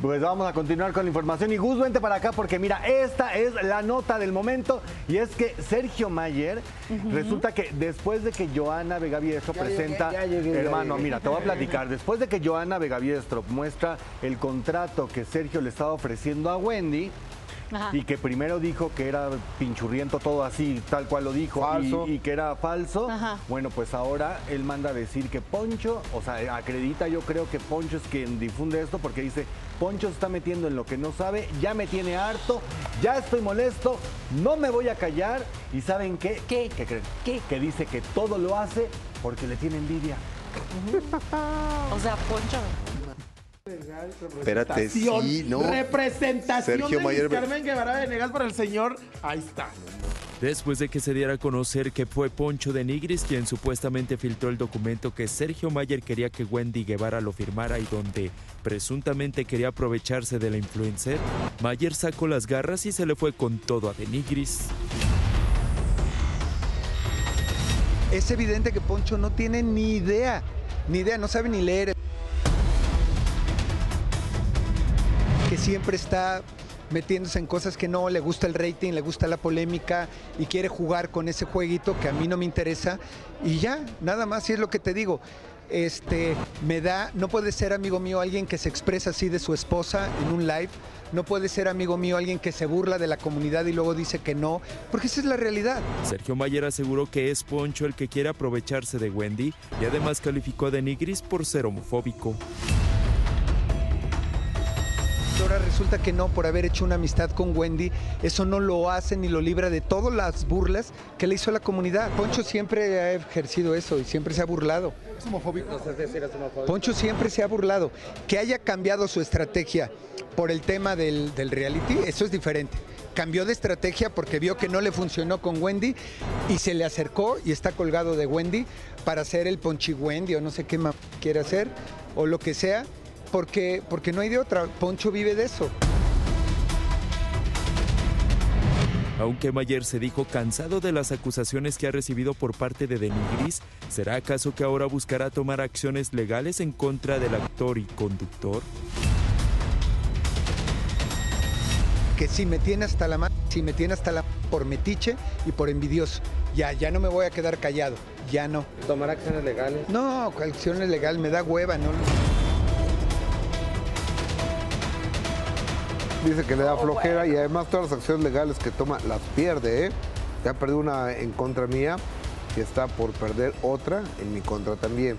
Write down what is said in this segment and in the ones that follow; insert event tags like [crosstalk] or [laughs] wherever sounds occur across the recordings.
Pues vamos a continuar con la información. Y Gus, vente para acá porque mira, esta es la nota del momento. Y es que Sergio Mayer, resulta que después de que Joana Vegaviestro Ya presenta, llegué, ya llegué, hermano, mira, te voy a platicar. Después de que Joana Vegaviestro muestra el contrato que Sergio le estaba ofreciendo a Wendy, Ajá. y que primero dijo que era pinchurriento todo así, tal cual lo dijo, Falso. Y, y que era falso. Ajá. Bueno, pues ahora él manda a decir que Poncho, o sea, acredita yo creo que Poncho es quien difunde esto porque dice, Poncho se está metiendo en lo que no sabe, ya me tiene harto, ya estoy molesto, no me voy a callar y ¿saben qué? ¿Qué? ¿Qué creen? ¿Qué? Que dice que todo lo hace porque le tiene envidia. [laughs] O sea, Poncho. Espérate, sí, no. Representación Sergio de Mayer- Luis Carmen Guevara Venegas para el señor. Ahí está. Después de que se diera a conocer que fue Poncho de Nigris quien supuestamente filtró el documento que Sergio Mayer quería que Wendy Guevara lo firmara y donde presuntamente quería aprovecharse de la influencer, Mayer sacó las garras y se le fue con todo a de Nigris. Es evidente que Poncho no tiene ni idea, ni idea, no sabe ni leer. Que siempre está metiéndose en cosas que no, le gusta el rating, le gusta la polémica y quiere jugar con ese jueguito que a mí no me interesa. Y ya, nada más, y es lo que te digo. Este, me da, no puede ser amigo mío alguien que se expresa así de su esposa en un live, no puede ser amigo mío alguien que se burla de la comunidad y luego dice que no, porque esa es la realidad. Sergio Mayer aseguró que es Poncho el que quiere aprovecharse de Wendy y además calificó a de Nigris por ser homofóbico. Ahora resulta que no, por haber hecho una amistad con Wendy, eso no lo hace ni lo libra de todas las burlas que le hizo a la comunidad. Poncho siempre ha ejercido eso y siempre se ha burlado. Es homofóbico. Poncho siempre se ha burlado. Que haya cambiado su estrategia por el tema del, del reality, eso es diferente. Cambió de estrategia porque vio que no le funcionó con Wendy y se le acercó y está colgado de Wendy para hacer el Ponchi Wendy o no sé qué más quiere hacer o lo que sea, porque, porque no hay de otra. Poncho vive de eso. Aunque Mayer se dijo cansado de las acusaciones que ha recibido por parte de Denigris, ¿será acaso que ahora buscará tomar acciones legales en contra del actor y conductor? que si me tiene hasta la mano, si me tiene hasta la por metiche y por envidioso. Ya, ya no me voy a quedar callado, ya no. tomar acciones legales. No, acciones legal, me da hueva, no. Dice que le da flojera y además todas las acciones legales que toma las pierde, ¿eh? Ya perdió una en contra mía y está por perder otra en mi contra también.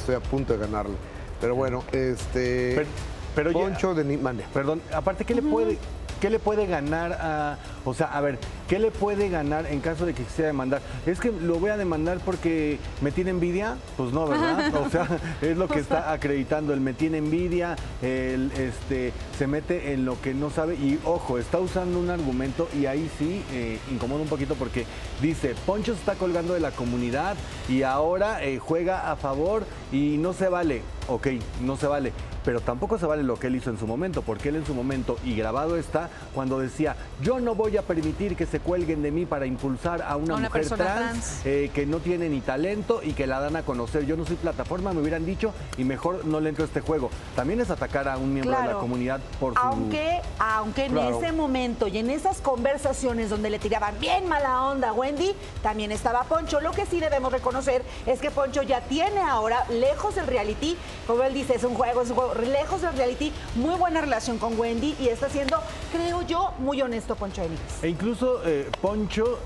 Estoy a punto de ganarle. Pero bueno, este... Pero- pero ya- Poncho de Ni- mande. Perdón, aparte, ¿qué le puede, qué le puede ganar a, o sea, a ver, qué le puede ganar en caso de que quisiera demandar? Es que lo voy a demandar porque me tiene envidia, pues no, ¿verdad? [laughs] O sea, es lo que está acreditando, el me tiene envidia, el, este, se mete en lo que no sabe. Y ojo, está usando un argumento y ahí sí eh, incomoda un poquito porque dice, Poncho se está colgando de la comunidad y ahora eh, juega a favor y no se vale, ok, no se vale pero tampoco se vale lo que él hizo en su momento, porque él en su momento, y grabado está, cuando decía, yo no voy a permitir que se cuelguen de mí para impulsar a una, A una mujer trans, trans. eh, que no tiene ni talento y que la dan a conocer. Yo no soy plataforma, me hubieran dicho, y mejor no le entro a este juego. También es atacar a un miembro de la comunidad por su... Aunque, aunque en Claro. ese momento y en esas conversaciones donde le tiraban bien mala onda a Wendy, también estaba Poncho. Lo que sí debemos reconocer es que Poncho ya tiene ahora, lejos del reality, como él dice, es un juego, es un juego, lejos del reality, muy buena relación con Wendy y está siendo, creo yo, muy honesto Poncho Enix. E incluso eh, Poncho,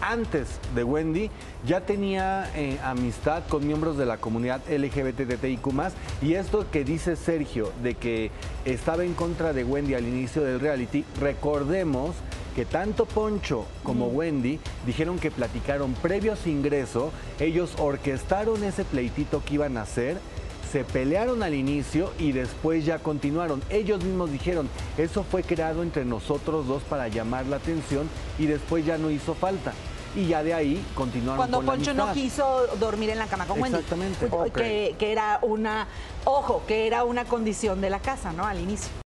antes de Wendy, ya tenía eh, amistad con miembros de la comunidad LGBTTIQ+, y esto que dice Sergio, de que estaba en contra de Wendy al inicio del reality, recordemos que tanto Poncho como Wendy dijeron que platicaron previo a su ingreso, ellos orquestaron ese pleitito que iban a hacer, se pelearon al inicio y después ya continuaron. Ellos mismos dijeron, eso fue creado entre nosotros dos para llamar la atención y después ya no hizo falta. Y ya de ahí continuaron Cuando con la Poncho no quiso dormir en la cama con Wendy. Exactamente. Que era una, ojo, que era una condición de la casa, ¿no? Al inicio.